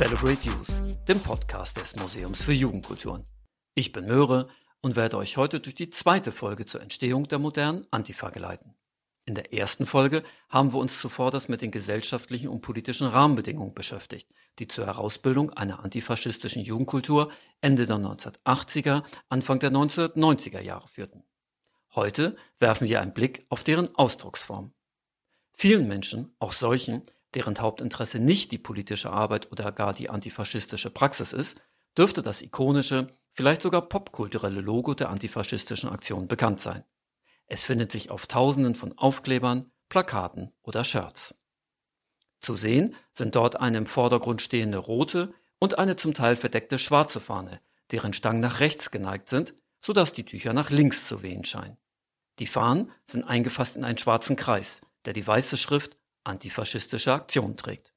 Celebrate Youth, dem Podcast des Museums für Jugendkulturen. Ich bin Möhre und werde euch heute durch die zweite Folge zur Entstehung der modernen Antifa geleiten. In der ersten Folge haben wir uns zuvor das mit den gesellschaftlichen und politischen Rahmenbedingungen beschäftigt, die zur Herausbildung einer antifaschistischen Jugendkultur Ende der 1980er, Anfang der 1990er Jahre führten. Heute werfen wir einen Blick auf deren Ausdrucksform. Vielen Menschen, auch solchen, deren Hauptinteresse nicht die politische Arbeit oder gar die antifaschistische Praxis ist, dürfte das ikonische, vielleicht sogar popkulturelle Logo der antifaschistischen Aktion bekannt sein. Es findet sich auf Tausenden von Aufklebern, Plakaten oder Shirts. Zu sehen sind dort eine im Vordergrund stehende rote und eine zum Teil verdeckte schwarze Fahne, deren Stangen nach rechts geneigt sind, sodass die Tücher nach links zu wehen scheinen. Die Fahnen sind eingefasst in einen schwarzen Kreis, der die weiße Schrift Antifaschistische Aktion trägt.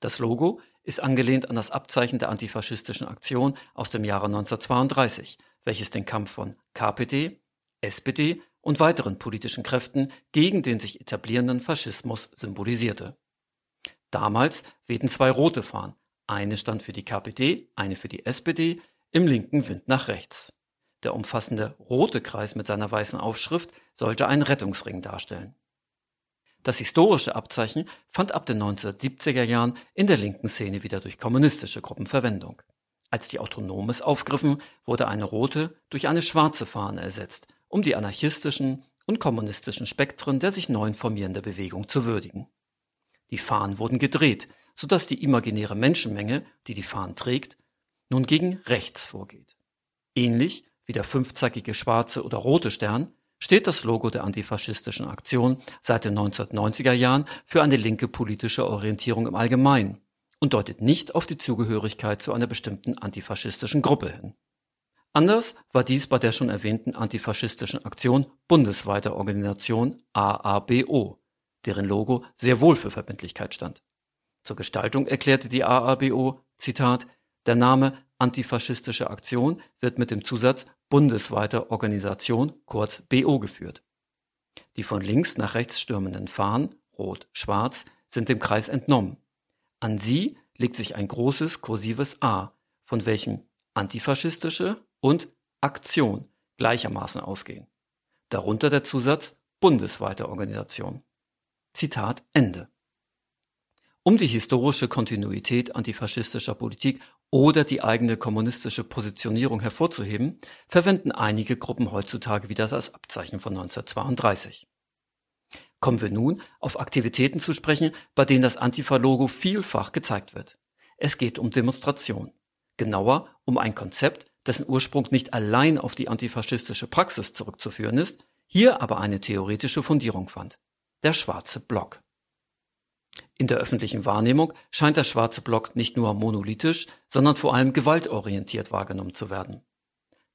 Das Logo ist angelehnt an das Abzeichen der antifaschistischen Aktion aus dem Jahre 1932, welches den Kampf von KPD, SPD und weiteren politischen Kräften gegen den sich etablierenden Faschismus symbolisierte. Damals wehten zwei rote Fahnen, eine stand für die KPD, eine für die SPD, im linken Wind nach rechts. Der umfassende rote Kreis mit seiner weißen Aufschrift sollte einen Rettungsring darstellen. Das historische Abzeichen fand ab den 1970er Jahren in der linken Szene wieder durch kommunistische Gruppen Verwendung. Als die Autonomes aufgriffen, wurde eine rote durch eine schwarze Fahne ersetzt, um die anarchistischen und kommunistischen Spektren der sich neu formierenden Bewegung zu würdigen. Die Fahnen wurden gedreht, sodass die imaginäre Menschenmenge, die die Fahnen trägt, nun gegen rechts vorgeht. Ähnlich wie der fünfzackige schwarze oder rote Stern steht das Logo der antifaschistischen Aktion seit den 1990er Jahren für eine linke politische Orientierung im Allgemeinen und deutet nicht auf die Zugehörigkeit zu einer bestimmten antifaschistischen Gruppe hin. Anders war dies bei der schon erwähnten antifaschistischen Aktion bundesweiter Organisation AABO, deren Logo sehr wohl für Verbindlichkeit stand. Zur Gestaltung erklärte die AABO, Zitat, der Name antifaschistische Aktion wird mit dem Zusatz bundesweiter Organisation, kurz BO, geführt. Die von links nach rechts stürmenden Fahnen, rot, schwarz, sind dem Kreis entnommen. An sie legt sich ein großes kursives A, von welchem antifaschistische und Aktion gleichermaßen ausgehen. Darunter der Zusatz bundesweite Organisation. Zitat Ende. Um die historische Kontinuität antifaschistischer Politik oder die eigene kommunistische Positionierung hervorzuheben, verwenden einige Gruppen heutzutage wieder das Abzeichen von 1932. Kommen wir nun auf Aktivitäten zu sprechen, bei denen das Antifa-Logo vielfach gezeigt wird. Es geht um Demonstration. Genauer um ein Konzept, dessen Ursprung nicht allein auf die antifaschistische Praxis zurückzuführen ist, hier aber eine theoretische Fundierung fand. Der schwarze Block. In der öffentlichen Wahrnehmung scheint der schwarze Block nicht nur monolithisch, sondern vor allem gewaltorientiert wahrgenommen zu werden.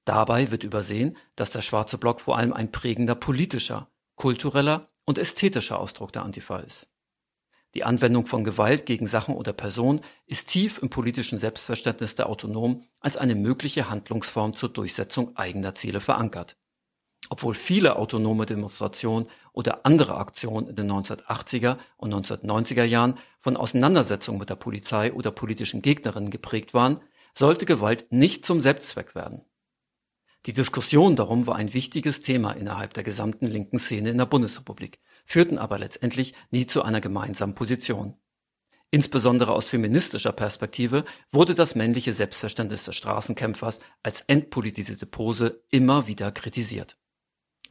Dabei wird übersehen, dass der schwarze Block vor allem ein prägender politischer, kultureller und ästhetischer Ausdruck der Antifa ist. Die Anwendung von Gewalt gegen Sachen oder Personen ist tief im politischen Selbstverständnis der Autonomen als eine mögliche Handlungsform zur Durchsetzung eigener Ziele verankert. Obwohl viele autonome Demonstrationen oder andere Aktionen in den 1980er und 1990er Jahren von Auseinandersetzungen mit der Polizei oder politischen Gegnerinnen geprägt waren, sollte Gewalt nicht zum Selbstzweck werden. Die Diskussion darum war ein wichtiges Thema innerhalb der gesamten linken Szene in der Bundesrepublik führten aber letztendlich nie zu einer gemeinsamen Position. Insbesondere aus feministischer Perspektive wurde das männliche Selbstverständnis des Straßenkämpfers als entpolitisierte Pose immer wieder kritisiert.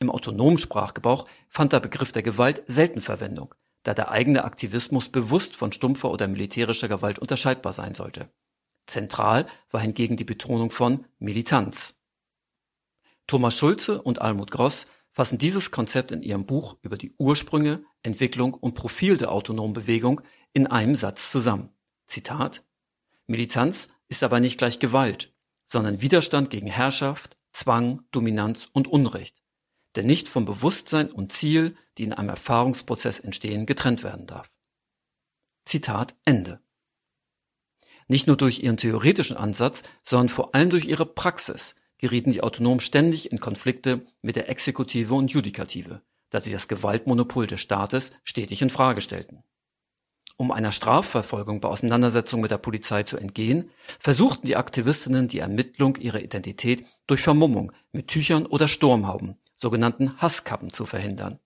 Im autonomen Sprachgebrauch fand der Begriff der Gewalt selten Verwendung, da der eigene Aktivismus bewusst von stumpfer oder militärischer Gewalt unterscheidbar sein sollte. Zentral war hingegen die Betonung von Militanz. Thomas Schulze und Almut Gross fassen dieses Konzept in ihrem Buch über die Ursprünge, Entwicklung und Profil der autonomen Bewegung in einem Satz zusammen. Zitat Militanz ist aber nicht gleich Gewalt, sondern Widerstand gegen Herrschaft, Zwang, Dominanz und Unrecht, der nicht vom Bewusstsein und Ziel, die in einem Erfahrungsprozess entstehen, getrennt werden darf. Zitat Ende. Nicht nur durch ihren theoretischen Ansatz, sondern vor allem durch ihre Praxis gerieten die Autonomen ständig in Konflikte mit der Exekutive und Judikative, da sie das Gewaltmonopol des Staates stetig in Frage stellten. Um einer Strafverfolgung bei Auseinandersetzungen mit der Polizei zu entgehen, versuchten die Aktivistinnen die Ermittlung ihrer Identität durch Vermummung mit Tüchern oder Sturmhauben, sogenannten Hasskappen, zu verhindern.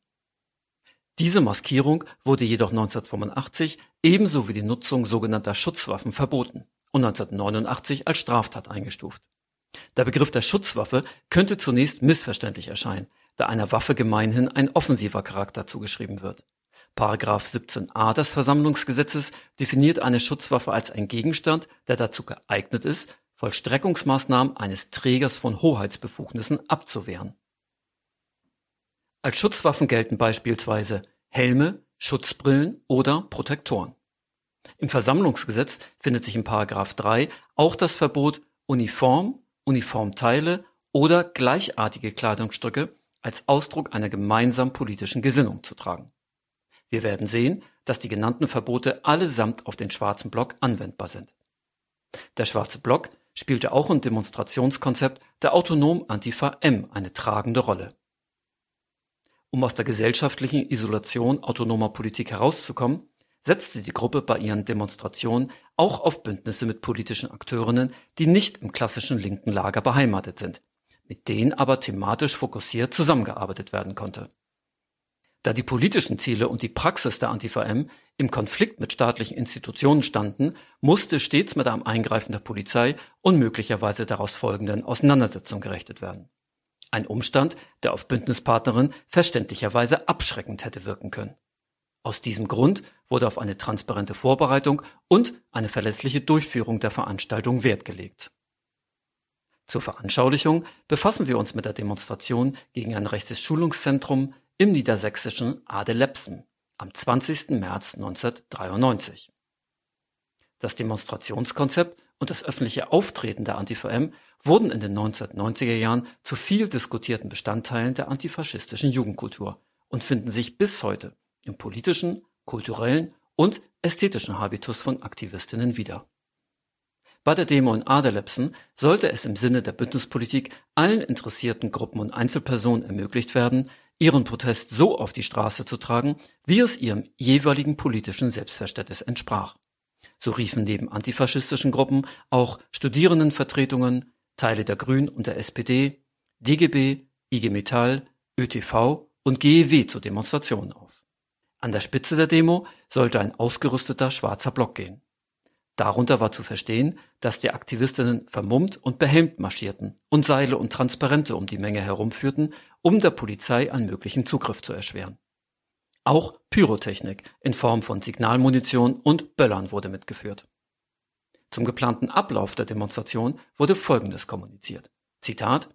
Diese Maskierung wurde jedoch 1985 ebenso wie die Nutzung sogenannter Schutzwaffen verboten und 1989 als Straftat eingestuft. Der Begriff der Schutzwaffe könnte zunächst missverständlich erscheinen, da einer Waffe gemeinhin ein offensiver Charakter zugeschrieben wird. Paragraph 17a des Versammlungsgesetzes definiert eine Schutzwaffe als ein Gegenstand, der dazu geeignet ist, Vollstreckungsmaßnahmen eines Trägers von Hoheitsbefugnissen abzuwehren. Als Schutzwaffen gelten beispielsweise Helme, Schutzbrillen oder Protektoren. Im Versammlungsgesetz findet sich in Paragraph 3 auch das Verbot, Uniform, Uniformteile oder gleichartige Kleidungsstücke als Ausdruck einer gemeinsamen politischen Gesinnung zu tragen. Wir werden sehen, dass die genannten Verbote allesamt auf den Schwarzen Block anwendbar sind. Der Schwarze Block spielte auch im Demonstrationskonzept der autonomen Antifa M eine tragende Rolle. Um aus der gesellschaftlichen Isolation autonomer Politik herauszukommen, setzte die Gruppe bei ihren Demonstrationen auch auf Bündnisse mit politischen Akteurinnen, die nicht im klassischen linken Lager beheimatet sind, mit denen aber thematisch fokussiert zusammengearbeitet werden konnte. Da die politischen Ziele und die Praxis der Antifa-M im Konflikt mit staatlichen Institutionen standen, musste stets mit einem Eingreifen der Polizei und möglicherweise daraus folgenden Auseinandersetzungen gerechnet werden. Ein Umstand, der auf Bündnispartnerin verständlicherweise abschreckend hätte wirken können. Aus diesem Grund wurde auf eine transparente Vorbereitung und eine verlässliche Durchführung der Veranstaltung Wert gelegt. Zur Veranschaulichung befassen wir uns mit der Demonstration gegen ein rechtes Schulungszentrum im niedersächsischen Adelepsen am 20. März 1993. Das Demonstrationskonzept und das öffentliche Auftreten der Antifa-M wurden in den 1990er Jahren zu viel diskutierten Bestandteilen der antifaschistischen Jugendkultur und finden sich bis heute im politischen, kulturellen und ästhetischen Habitus von Aktivistinnen wieder. Bei der Demo in Adelepsen sollte es im Sinne der Bündnispolitik allen interessierten Gruppen und Einzelpersonen ermöglicht werden, ihren Protest so auf die Straße zu tragen, wie es ihrem jeweiligen politischen Selbstverständnis entsprach. So riefen neben antifaschistischen Gruppen auch Studierendenvertretungen, Teile der Grünen und der SPD, DGB, IG Metall, ÖTV und GEW zur Demonstration auf. An der Spitze der Demo sollte ein ausgerüsteter schwarzer Block gehen. Darunter war zu verstehen, dass die Aktivistinnen vermummt und behelmt marschierten und Seile und Transparente um die Menge herumführten, um der Polizei einen möglichen Zugriff zu erschweren. Auch Pyrotechnik in Form von Signalmunition und Böllern wurde mitgeführt. Zum geplanten Ablauf der Demonstration wurde Folgendes kommuniziert. Zitat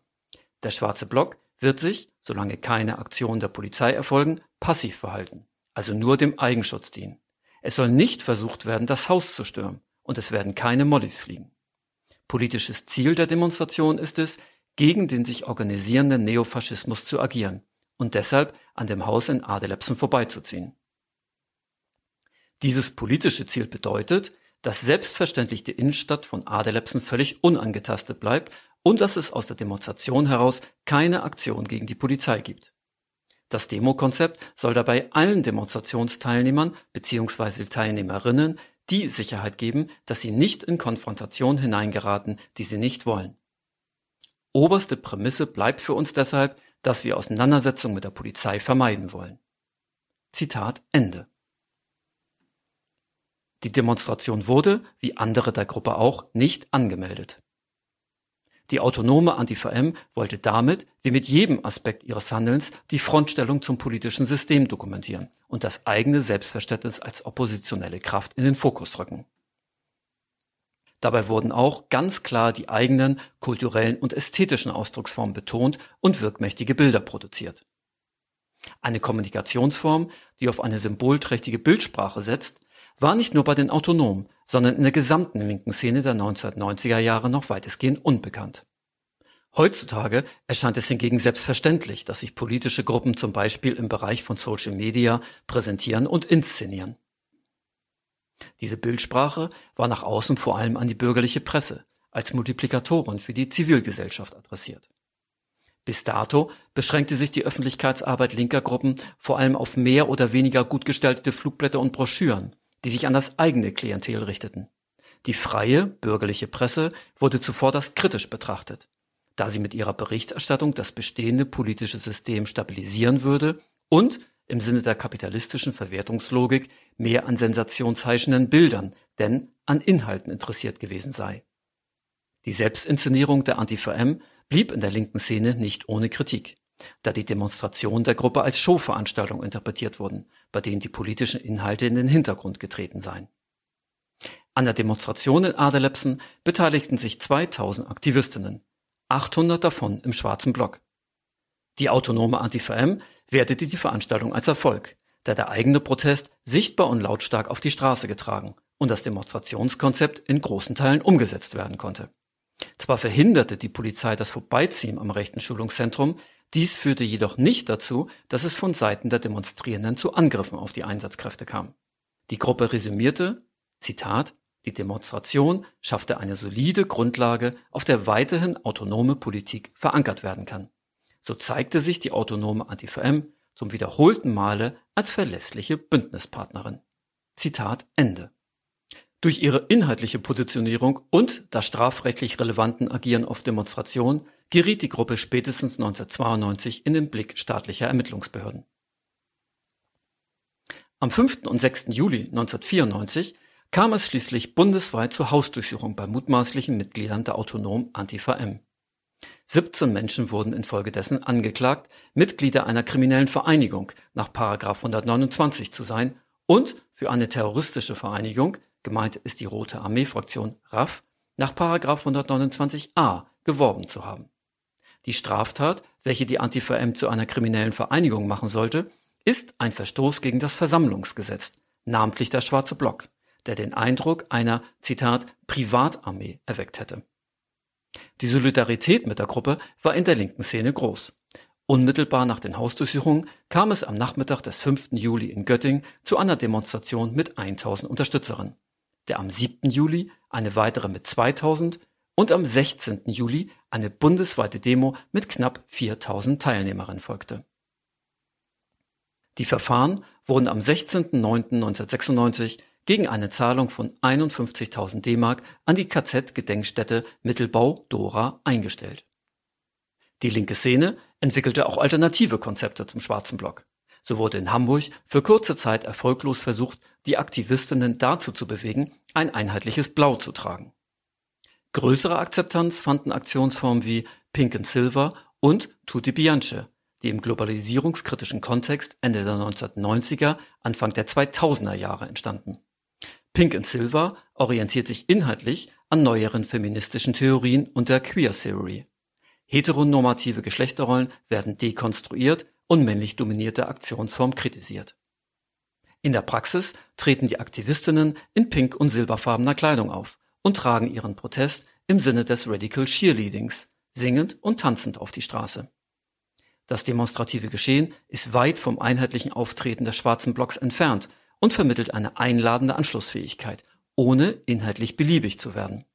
Der schwarze Block wird sich, solange keine Aktionen der Polizei erfolgen, passiv verhalten, also nur dem Eigenschutz dienen. Es soll nicht versucht werden, das Haus zu stürmen und es werden keine Mollys fliegen. Politisches Ziel der Demonstration ist es, gegen den sich organisierenden Neofaschismus zu agieren und deshalb an dem Haus in Adelepsen vorbeizuziehen. Dieses politische Ziel bedeutet, dass selbstverständlich die Innenstadt von Adelepsen völlig unangetastet bleibt und dass es aus der Demonstration heraus keine Aktion gegen die Polizei gibt. Das Demokonzept soll dabei allen Demonstrationsteilnehmern bzw. Teilnehmerinnen die Sicherheit geben, dass sie nicht in Konfrontation hineingeraten, die sie nicht wollen. Oberste Prämisse bleibt für uns deshalb, dass wir Auseinandersetzungen mit der Polizei vermeiden wollen. Zitat Ende. Die Demonstration wurde, wie andere der Gruppe auch, nicht angemeldet. Die autonome Antifa-M wollte damit, wie mit jedem Aspekt ihres Handelns, die Frontstellung zum politischen System dokumentieren und das eigene Selbstverständnis als oppositionelle Kraft in den Fokus rücken. Dabei wurden auch ganz klar die eigenen kulturellen und ästhetischen Ausdrucksformen betont und wirkmächtige Bilder produziert. Eine Kommunikationsform, die auf eine symbolträchtige Bildsprache setzt, war nicht nur bei den Autonomen, sondern in der gesamten linken Szene der 1990er Jahre noch weitestgehend unbekannt. Heutzutage erscheint es hingegen selbstverständlich, dass sich politische Gruppen zum Beispiel im Bereich von Social Media präsentieren und inszenieren. Diese Bildsprache war nach außen vor allem an die bürgerliche Presse als Multiplikatoren für die Zivilgesellschaft adressiert. Bis dato beschränkte sich die Öffentlichkeitsarbeit linker Gruppen vor allem auf mehr oder weniger gut gestaltete Flugblätter und Broschüren, die sich an das eigene Klientel richteten. Die freie bürgerliche Presse wurde zuvor das kritisch betrachtet, da sie mit ihrer Berichterstattung das bestehende politische System stabilisieren würde und im Sinne der kapitalistischen Verwertungslogik mehr an sensationsheischenden Bildern, denn an Inhalten interessiert gewesen sei. Die Selbstinszenierung der Antifa-M blieb in der linken Szene nicht ohne Kritik, da die Demonstrationen der Gruppe als Showveranstaltung interpretiert wurden, bei denen die politischen Inhalte in den Hintergrund getreten seien. An der Demonstration in Adelepsen beteiligten sich 2000 Aktivistinnen, 800 davon im schwarzen Block. Die autonome Antifa-M wertete die Veranstaltung als Erfolg, da der eigene Protest sichtbar und lautstark auf die Straße getragen und das Demonstrationskonzept in großen Teilen umgesetzt werden konnte. Zwar verhinderte die Polizei das Vorbeiziehen am rechten Schulungszentrum, dies führte jedoch nicht dazu, dass es von Seiten der Demonstrierenden zu Angriffen auf die Einsatzkräfte kam. Die Gruppe resümierte, Zitat, die Demonstration schaffte eine solide Grundlage, auf der weiterhin autonome Politik verankert werden kann. So zeigte sich die autonome Antifa-M zum wiederholten Male als verlässliche Bündnispartnerin. Zitat Ende. Durch ihre inhaltliche Positionierung und das strafrechtlich relevanten Agieren auf Demonstrationen geriet die Gruppe spätestens 1992 in den Blick staatlicher Ermittlungsbehörden. Am 5. und 6. Juli 1994 kam es schließlich bundesweit zur Hausdurchsuchung bei mutmaßlichen Mitgliedern der autonomen Antifa M. 17 Menschen wurden infolgedessen angeklagt, Mitglieder einer kriminellen Vereinigung nach 129 zu sein und für eine terroristische Vereinigung gemeint ist die Rote Armee-Fraktion RAF, nach 129a geworben zu haben. Die Straftat, welche die Antifa-M zu einer kriminellen Vereinigung machen sollte, ist ein Verstoß gegen das Versammlungsgesetz, namentlich der Schwarze Block, der den Eindruck einer, Zitat, Privatarmee erweckt hätte. Die Solidarität mit der Gruppe war in der linken Szene groß. Unmittelbar nach den Hausdurchsuchungen kam es am Nachmittag des 5. Juli in Göttingen zu einer Demonstration mit 1000 Unterstützerinnen der am 7. Juli eine weitere mit 2000 und am 16. Juli eine bundesweite Demo mit knapp 4000 Teilnehmerinnen folgte. Die Verfahren wurden am 16.09.1996 gegen eine Zahlung von 51.000 D-Mark an die KZ-Gedenkstätte Mittelbau Dora eingestellt. Die linke Szene entwickelte auch alternative Konzepte zum Schwarzen Block. So wurde in Hamburg für kurze Zeit erfolglos versucht, die Aktivistinnen dazu zu bewegen, ein einheitliches Blau zu tragen. Größere Akzeptanz fanden Aktionsformen wie Pink and Silver und Tutti Bianche, die im globalisierungskritischen Kontext Ende der 1990er, Anfang der 2000er Jahre entstanden. Pink and Silver orientiert sich inhaltlich an neueren feministischen Theorien und der Queer Theory. Heteronormative Geschlechterrollen werden dekonstruiert und männlich dominierte Aktionsform kritisiert. In der Praxis treten die Aktivistinnen in pink- und silberfarbener Kleidung auf und tragen ihren Protest im Sinne des Radical Cheerleadings, singend und tanzend auf die Straße. Das demonstrative Geschehen ist weit vom einheitlichen Auftreten des schwarzen Blocks entfernt und vermittelt eine einladende Anschlussfähigkeit, ohne inhaltlich beliebig zu werden.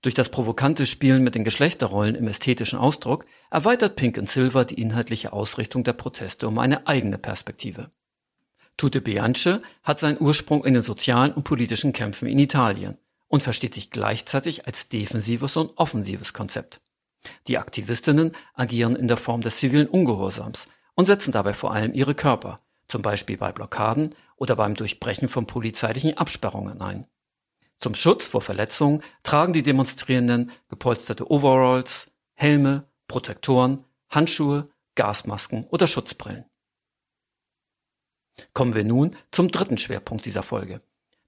Durch das provokante Spielen mit den Geschlechterrollen im ästhetischen Ausdruck erweitert Pink and Silver die inhaltliche Ausrichtung der Proteste um eine eigene Perspektive. Tute Bianche hat seinen Ursprung in den sozialen und politischen Kämpfen in Italien und versteht sich gleichzeitig als defensives und offensives Konzept. Die Aktivistinnen agieren in der Form des zivilen Ungehorsams und setzen dabei vor allem ihre Körper, zum Beispiel bei Blockaden oder beim Durchbrechen von polizeilichen Absperrungen ein. Zum Schutz vor Verletzungen tragen die Demonstrierenden gepolsterte Overalls, Helme, Protektoren, Handschuhe, Gasmasken oder Schutzbrillen. Kommen wir nun zum dritten Schwerpunkt dieser Folge,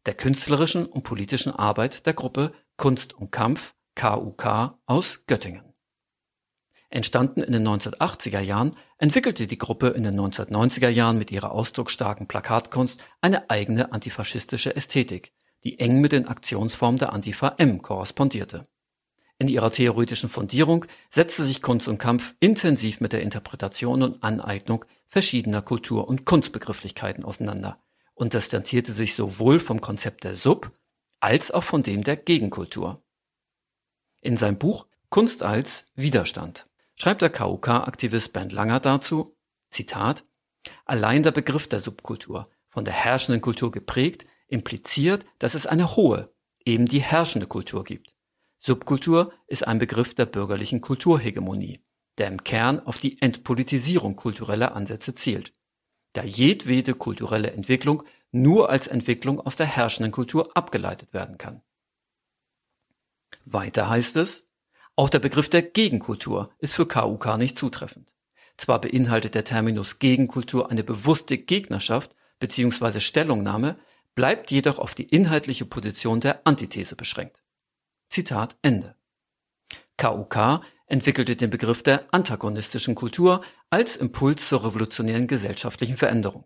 der künstlerischen und politischen Arbeit der Gruppe Kunst und Kampf KUK aus Göttingen. Entstanden in den 1980er Jahren, entwickelte die Gruppe in den 1990er Jahren mit ihrer ausdrucksstarken Plakatkunst eine eigene antifaschistische Ästhetik, die eng mit den Aktionsformen der Antifa M korrespondierte. In ihrer theoretischen Fundierung setzte sich Kunst und Kampf intensiv mit der Interpretation und Aneignung verschiedener Kultur- und Kunstbegrifflichkeiten auseinander und distanzierte sich sowohl vom Konzept der Sub- als auch von dem der Gegenkultur. In seinem Buch Kunst als Widerstand schreibt der KUK-Aktivist Bernd Langer dazu, Zitat, Allein der Begriff der Subkultur, von der herrschenden Kultur geprägt, impliziert, dass es eine hohe, eben die herrschende Kultur gibt. Subkultur ist ein Begriff der bürgerlichen Kulturhegemonie, der im Kern auf die Entpolitisierung kultureller Ansätze zielt, da jedwede kulturelle Entwicklung nur als Entwicklung aus der herrschenden Kultur abgeleitet werden kann. Weiter heißt es, auch der Begriff der Gegenkultur ist für KUK nicht zutreffend. Zwar beinhaltet der Terminus Gegenkultur eine bewusste Gegnerschaft bzw. Stellungnahme, bleibt jedoch auf die inhaltliche Position der Antithese beschränkt. Zitat Ende. KUK entwickelte den Begriff der antagonistischen Kultur als Impuls zur revolutionären gesellschaftlichen Veränderung.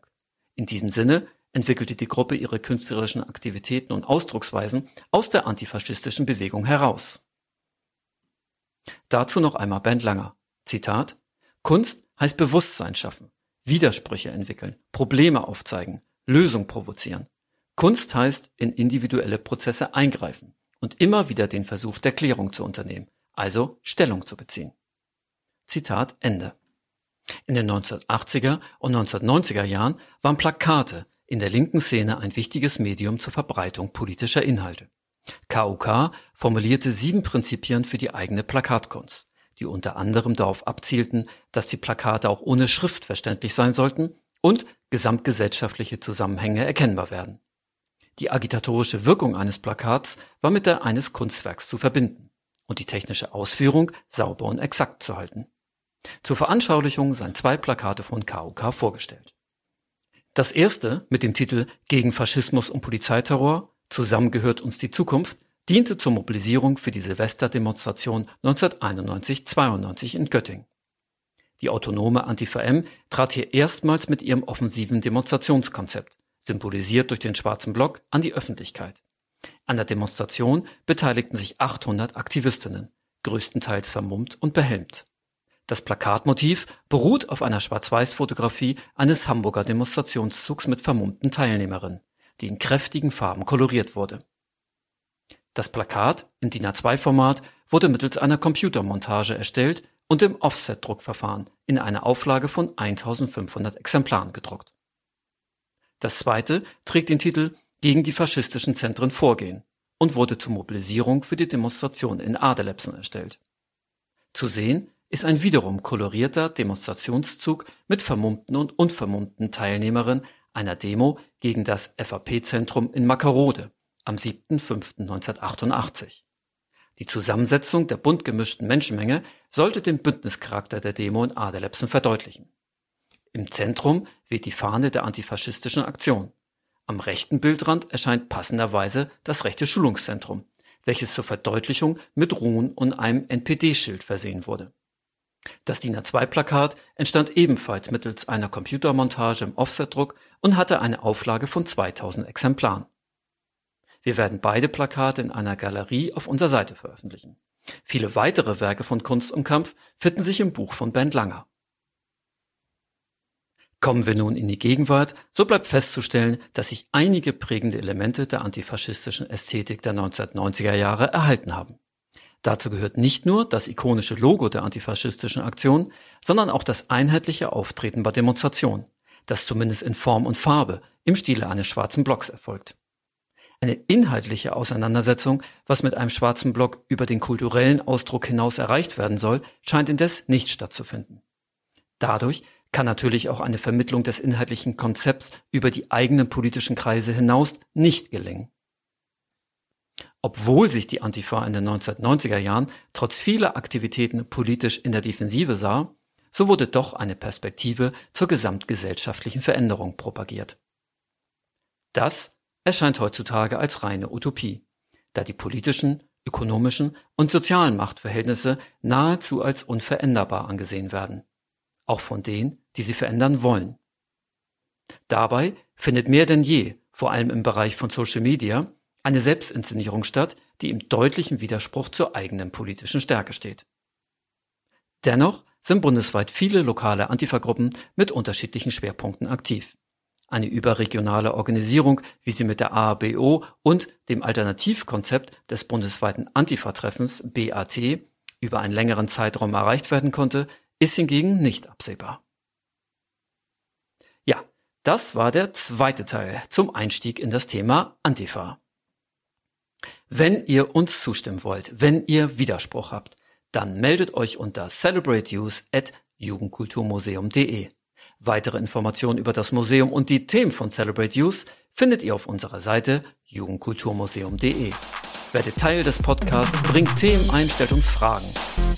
In diesem Sinne entwickelte die Gruppe ihre künstlerischen Aktivitäten und Ausdrucksweisen aus der antifaschistischen Bewegung heraus. Dazu noch einmal Bernd Langer. Zitat Kunst heißt Bewusstsein schaffen, Widersprüche entwickeln, Probleme aufzeigen, Lösung provozieren. Kunst heißt in individuelle Prozesse eingreifen und immer wieder den Versuch der Klärung zu unternehmen, also Stellung zu beziehen. Zitat Ende. In den 1980er und 1990er Jahren waren Plakate in der linken Szene ein wichtiges Medium zur Verbreitung politischer Inhalte. KUK formulierte sieben Prinzipien für die eigene Plakatkunst, die unter anderem darauf abzielten, dass die Plakate auch ohne Schrift verständlich sein sollten und gesamtgesellschaftliche Zusammenhänge erkennbar werden. Die agitatorische Wirkung eines Plakats war mit der eines Kunstwerks zu verbinden und die technische Ausführung sauber und exakt zu halten. Zur Veranschaulichung seien zwei Plakate von KUK vorgestellt. Das erste mit dem Titel Gegen Faschismus und Polizeiterror Zusammen gehört uns die Zukunft diente zur Mobilisierung für die Silvesterdemonstration 1991-92 in Göttingen. Die autonome Antifa M trat hier erstmals mit ihrem offensiven Demonstrationskonzept, symbolisiert durch den schwarzen Block, an die Öffentlichkeit. An der Demonstration beteiligten sich 800 Aktivistinnen, größtenteils vermummt und behelmt. Das Plakatmotiv beruht auf einer Schwarz-Weiß-Fotografie eines Hamburger Demonstrationszugs mit vermummten Teilnehmerinnen, die in kräftigen Farben koloriert wurde. Das Plakat im DIN A2-Format wurde mittels einer Computermontage erstellt und im Offset-Druckverfahren in einer Auflage von 1500 Exemplaren gedruckt. Das zweite trägt den Titel Gegen die faschistischen Zentren vorgehen und wurde zur Mobilisierung für die Demonstration in Adelepsen erstellt. Zu sehen ist ein wiederum kolorierter Demonstrationszug mit vermummten und unvermummten Teilnehmerinnen einer Demo gegen das FAP-Zentrum in Mackerode am 7.5.1988. Die Zusammensetzung der bunt gemischten Menschenmenge sollte den Bündnischarakter der Demo in Adelepsen verdeutlichen. Im Zentrum weht die Fahne der antifaschistischen Aktion. Am rechten Bildrand erscheint passenderweise das rechte Schulungszentrum, welches zur Verdeutlichung mit Ruhen und einem NPD-Schild versehen wurde. Das DIN A2-Plakat entstand ebenfalls mittels einer Computermontage im Offsetdruck und hatte eine Auflage von 2000 Exemplaren. Wir werden beide Plakate in einer Galerie auf unserer Seite veröffentlichen. Viele weitere Werke von Kunst und Kampf finden sich im Buch von Bernd Langer. Kommen wir nun in die Gegenwart, so bleibt festzustellen, dass sich einige prägende Elemente der antifaschistischen Ästhetik der 1990er Jahre erhalten haben. Dazu gehört nicht nur das ikonische Logo der antifaschistischen Aktion, sondern auch das einheitliche Auftreten bei Demonstrationen, das zumindest in Form und Farbe im Stile eines schwarzen Blocks erfolgt. Eine inhaltliche Auseinandersetzung, was mit einem schwarzen Block über den kulturellen Ausdruck hinaus erreicht werden soll, scheint indes nicht stattzufinden. Dadurch kann natürlich auch eine Vermittlung des inhaltlichen Konzepts über die eigenen politischen Kreise hinaus nicht gelingen. Obwohl sich die Antifa in den 1990er Jahren trotz vieler Aktivitäten politisch in der Defensive sah, so wurde doch eine Perspektive zur gesamtgesellschaftlichen Veränderung propagiert. Das erscheint heutzutage als reine Utopie, da die politischen, ökonomischen und sozialen Machtverhältnisse nahezu als unveränderbar angesehen werden, auch von denen, die sie verändern wollen. Dabei findet mehr denn je, vor allem im Bereich von Social Media, eine Selbstinszenierung statt, die im deutlichen Widerspruch zur eigenen politischen Stärke steht. Dennoch sind bundesweit viele lokale Antifa-Gruppen mit unterschiedlichen Schwerpunkten aktiv. Eine überregionale Organisierung, wie sie mit der AABO und dem Alternativkonzept des bundesweiten Antifa-Treffens BAT über einen längeren Zeitraum erreicht werden konnte, ist hingegen nicht absehbar. Ja, Das war der zweite Teil zum Einstieg in das Thema Antifa. Wenn ihr uns zustimmen wollt, wenn ihr Widerspruch habt, dann meldet euch unter celebrateuse at jugendkulturmuseum.de. Weitere Informationen über das Museum und die Themen von Celebrate Youth findet ihr auf unserer Seite jugendkulturmuseum.de. Werde Teil des Podcasts, bring Themen, Einstellungsfragen.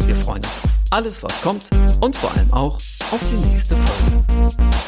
Wir freuen uns auf alles, was kommt und vor allem auch auf die nächste Folge.